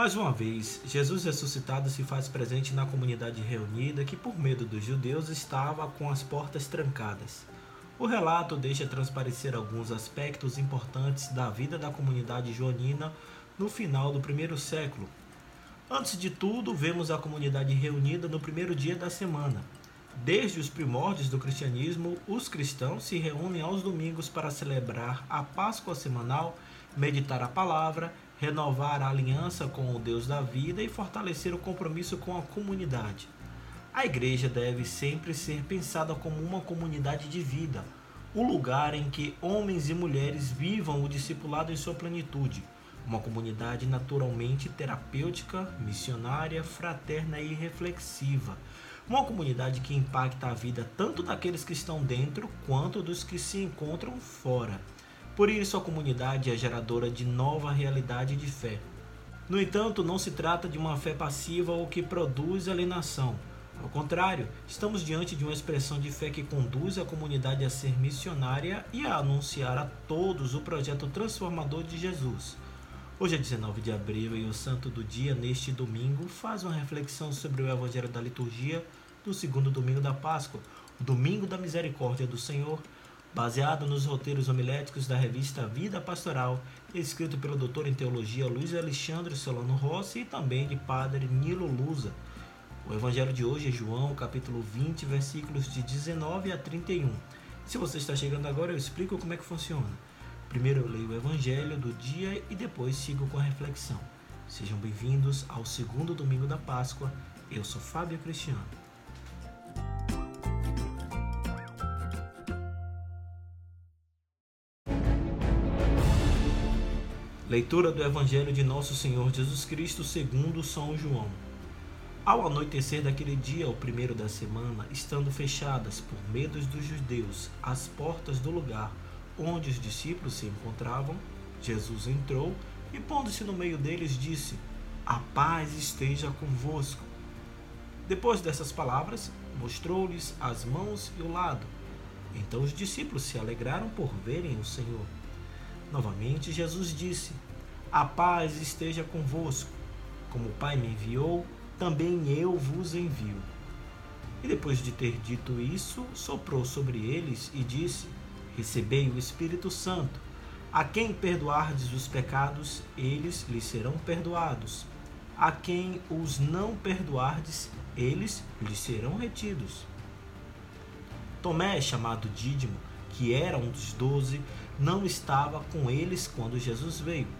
Mais uma vez, Jesus ressuscitado se faz presente na comunidade reunida que, por medo dos judeus, estava com as portas trancadas. O relato deixa transparecer alguns aspectos importantes da vida da comunidade joanina no final do primeiro século. Antes de tudo, vemos a comunidade reunida no primeiro dia da semana. Desde os primórdios do cristianismo, os cristãos se reúnem aos domingos para celebrar a Páscoa semanal, meditar a palavra renovar a aliança com o Deus da vida e fortalecer o compromisso com a comunidade. A igreja deve sempre ser pensada como uma comunidade de vida, o lugar em que homens e mulheres vivam o discipulado em sua plenitude, uma comunidade naturalmente terapêutica, missionária, fraterna e reflexiva. Uma comunidade que impacta a vida tanto daqueles que estão dentro quanto dos que se encontram fora. Por isso, a comunidade é geradora de nova realidade de fé. No entanto, não se trata de uma fé passiva ou que produz alienação. Ao contrário, estamos diante de uma expressão de fé que conduz a comunidade a ser missionária e a anunciar a todos o projeto transformador de Jesus. Hoje é 19 de abril e o santo do dia, neste domingo, faz uma reflexão sobre o Evangelho da liturgia do segundo domingo da Páscoa, o domingo da misericórdia do Senhor, baseado nos roteiros homiléticos da revista Vida Pastoral, escrito pelo doutor em teologia Luiz Alexandre Solano Rossi e também de padre Nilo Lusa. O evangelho de hoje é João, capítulo 20, versículos de 19 a 31. Se você está chegando agora, eu explico como é que funciona. Primeiro eu leio o evangelho do dia e depois sigo com a reflexão. Sejam bem-vindos ao segundo domingo da Páscoa. Eu sou Fábio Cristiano. Leitura do Evangelho de Nosso Senhor Jesus Cristo segundo São João. Ao anoitecer daquele dia, o primeiro da semana, estando fechadas por medos dos judeus as portas do lugar onde os discípulos se encontravam, Jesus entrou e, pondo-se no meio deles, disse: A paz esteja convosco. Depois dessas palavras, mostrou-lhes as mãos e o lado. Então os discípulos se alegraram por verem o Senhor. Novamente, Jesus disse: A paz esteja convosco. Como o Pai me enviou, também eu vos envio. E depois de ter dito isso, soprou sobre eles e disse: Recebei o Espírito Santo. A quem perdoardes os pecados, eles lhes serão perdoados. A quem os não perdoardes, eles lhes serão retidos. Tomé, chamado Dídimo, que era um dos doze, não estava com eles quando Jesus veio.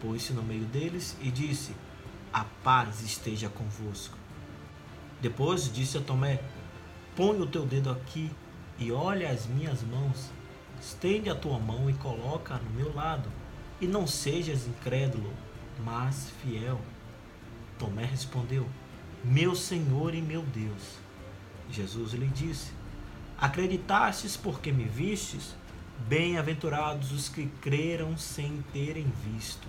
pôs-se no meio deles e disse: A paz esteja convosco. Depois disse a Tomé: Põe o teu dedo aqui e olha as minhas mãos. Estende a tua mão e coloca no meu lado, e não sejas incrédulo, mas fiel. Tomé respondeu: Meu Senhor e meu Deus. Jesus lhe disse: Acreditastes porque me vistes? Bem-aventurados os que creram sem terem visto.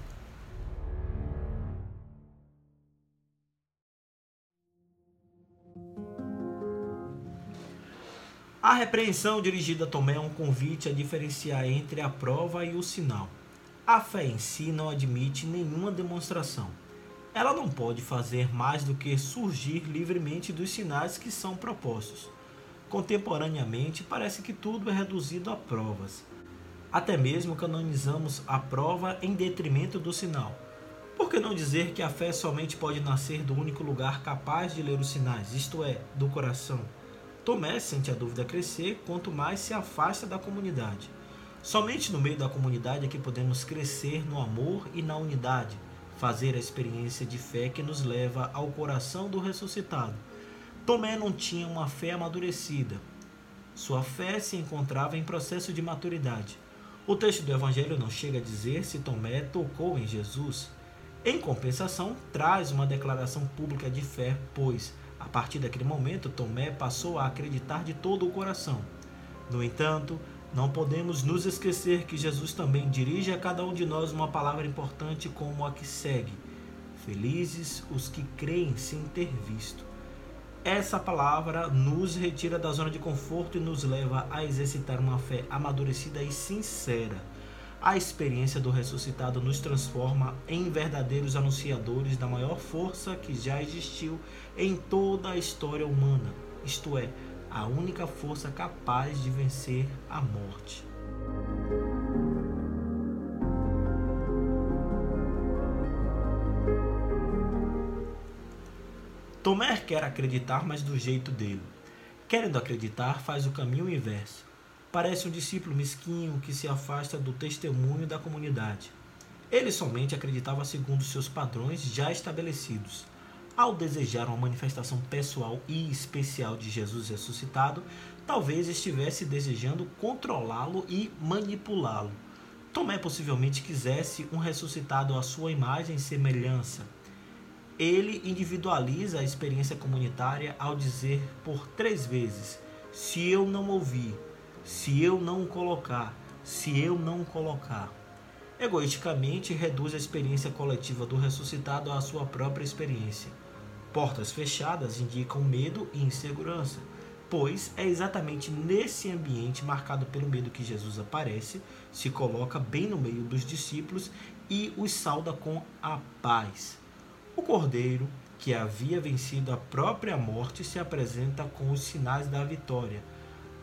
A repreensão dirigida a Tomé é um convite a diferenciar entre a prova e o sinal. A fé em si não admite nenhuma demonstração. Ela não pode fazer mais do que surgir livremente dos sinais que são propostos. Contemporaneamente, parece que tudo é reduzido a provas. Até mesmo canonizamos a prova em detrimento do sinal. Por que não dizer que a fé somente pode nascer do único lugar capaz de ler os sinais, isto é, do coração? Tomé sente a dúvida crescer quanto mais se afasta da comunidade. Somente no meio da comunidade é que podemos crescer no amor e na unidade, fazer a experiência de fé que nos leva ao coração do ressuscitado. Tomé não tinha uma fé amadurecida. Sua fé se encontrava em processo de maturidade. O texto do Evangelho não chega a dizer se Tomé tocou em Jesus. Em compensação, traz uma declaração pública de fé, pois, a partir daquele momento, Tomé passou a acreditar de todo o coração. No entanto, não podemos nos esquecer que Jesus também dirige a cada um de nós uma palavra importante como a que segue: Felizes os que creem sem ter visto. Essa palavra nos retira da zona de conforto e nos leva a exercitar uma fé amadurecida e sincera. A experiência do ressuscitado nos transforma em verdadeiros anunciadores da maior força que já existiu em toda a história humana, isto é, a única força capaz de vencer a morte. Tomé quer acreditar, mas do jeito dele. Querendo acreditar, faz o caminho inverso. Parece um discípulo mesquinho que se afasta do testemunho da comunidade. Ele somente acreditava segundo seus padrões já estabelecidos. Ao desejar uma manifestação pessoal e especial de Jesus ressuscitado, talvez estivesse desejando controlá-lo e manipulá-lo. Tomé possivelmente quisesse um ressuscitado à sua imagem e semelhança. Ele individualiza a experiência comunitária ao dizer por três vezes: se eu não ouvir, se eu não colocar, se eu não colocar. Egoisticamente reduz a experiência coletiva do ressuscitado à sua própria experiência. Portas fechadas indicam medo e insegurança, pois é exatamente nesse ambiente marcado pelo medo que Jesus aparece, se coloca bem no meio dos discípulos e os sauda com a paz. O cordeiro, que havia vencido a própria morte, se apresenta com os sinais da vitória,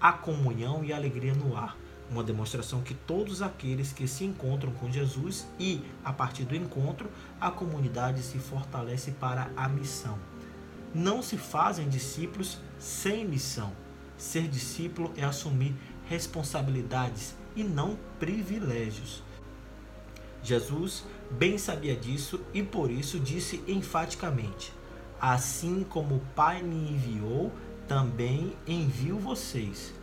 a comunhão e a alegria no ar uma demonstração que todos aqueles que se encontram com Jesus e, a partir do encontro, a comunidade se fortalece para a missão. Não se fazem discípulos sem missão. Ser discípulo é assumir responsabilidades e não privilégios. Jesus bem sabia disso e por isso disse enfaticamente: Assim como o Pai me enviou, também envio vocês.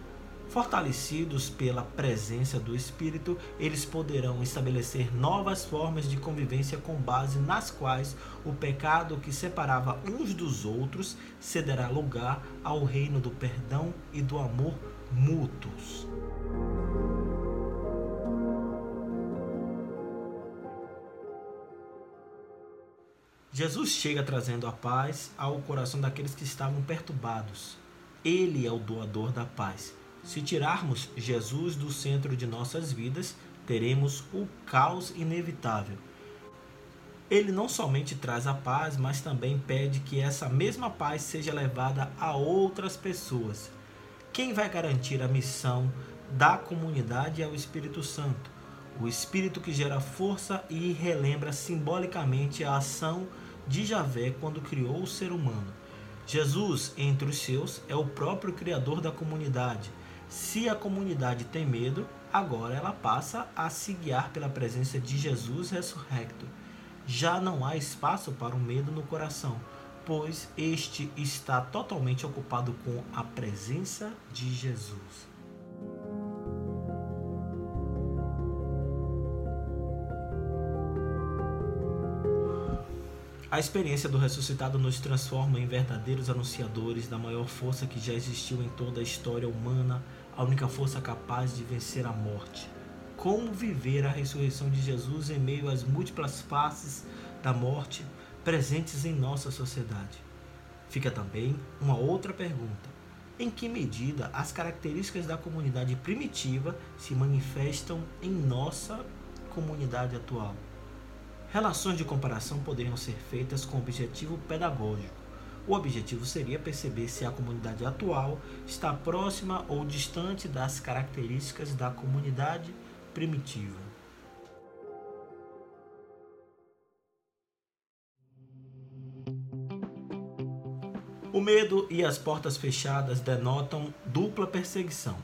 Fortalecidos pela presença do Espírito, eles poderão estabelecer novas formas de convivência com base nas quais o pecado que separava uns dos outros cederá lugar ao reino do perdão e do amor mútuos. Jesus chega trazendo a paz ao coração daqueles que estavam perturbados. Ele é o doador da paz se tirarmos Jesus do centro de nossas vidas, teremos o caos inevitável. Ele não somente traz a paz, mas também pede que essa mesma paz seja levada a outras pessoas. Quem vai garantir a missão da comunidade é o Espírito Santo, o Espírito que gera força e relembra simbolicamente a ação de Javé quando criou o ser humano. Jesus, entre os seus, é o próprio Criador da comunidade se a comunidade tem medo, agora ela passa a se guiar pela presença de Jesus ressurrecto. Já não há espaço para o medo no coração, pois este está totalmente ocupado com a presença de Jesus. A experiência do ressuscitado nos transforma em verdadeiros anunciadores da maior força que já existiu em toda a história humana, a única força capaz de vencer a morte. Como viver a ressurreição de Jesus em meio às múltiplas faces da morte presentes em nossa sociedade? Fica também uma outra pergunta: em que medida as características da comunidade primitiva se manifestam em nossa comunidade atual? Relações de comparação poderiam ser feitas com objetivo pedagógico. O objetivo seria perceber se a comunidade atual está próxima ou distante das características da comunidade primitiva. O medo e as portas fechadas denotam dupla perseguição.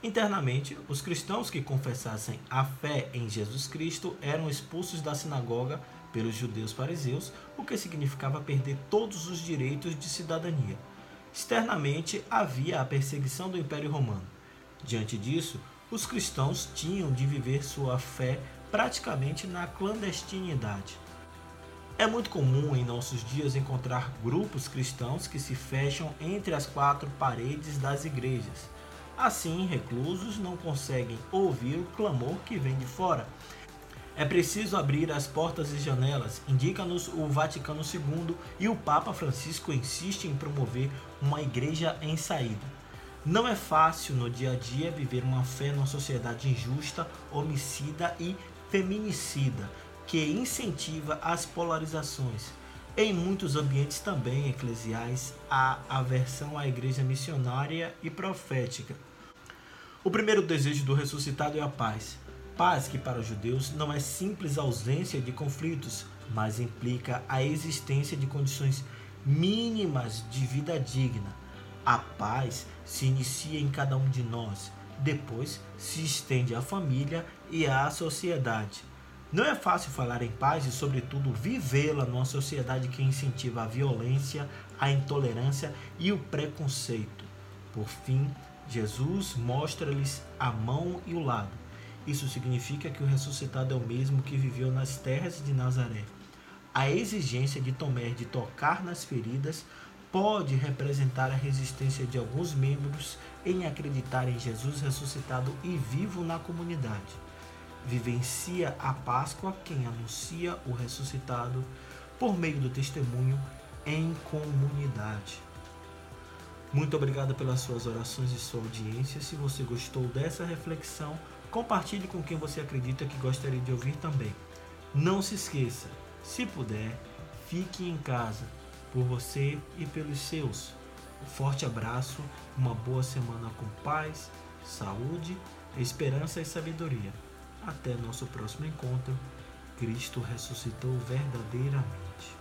Internamente, os cristãos que confessassem a fé em Jesus Cristo eram expulsos da sinagoga pelos judeus fariseus, o que significava perder todos os direitos de cidadania. Externamente, havia a perseguição do Império Romano. Diante disso, os cristãos tinham de viver sua fé praticamente na clandestinidade. É muito comum em nossos dias encontrar grupos cristãos que se fecham entre as quatro paredes das igrejas. Assim, reclusos não conseguem ouvir o clamor que vem de fora. É preciso abrir as portas e janelas, indica-nos o Vaticano II e o Papa Francisco insiste em promover uma igreja em saída. Não é fácil no dia a dia viver uma fé numa sociedade injusta, homicida e feminicida, que incentiva as polarizações. Em muitos ambientes também eclesiais, há aversão à igreja missionária e profética. O primeiro desejo do ressuscitado é a paz. Paz que para os judeus não é simples ausência de conflitos, mas implica a existência de condições mínimas de vida digna. A paz se inicia em cada um de nós, depois se estende à família e à sociedade. Não é fácil falar em paz e, sobretudo, vivê-la numa sociedade que incentiva a violência, a intolerância e o preconceito. Por fim, Jesus mostra-lhes a mão e o lado. Isso significa que o ressuscitado é o mesmo que viveu nas terras de Nazaré. A exigência de Tomé de tocar nas feridas pode representar a resistência de alguns membros em acreditar em Jesus ressuscitado e vivo na comunidade vivencia a Páscoa quem anuncia o ressuscitado por meio do testemunho em comunidade. Muito obrigado pelas suas orações e sua audiência. Se você gostou dessa reflexão, compartilhe com quem você acredita que gostaria de ouvir também. Não se esqueça, se puder, fique em casa por você e pelos seus. Um forte abraço, uma boa semana com paz, saúde, esperança e sabedoria. Até nosso próximo encontro. Cristo ressuscitou verdadeiramente.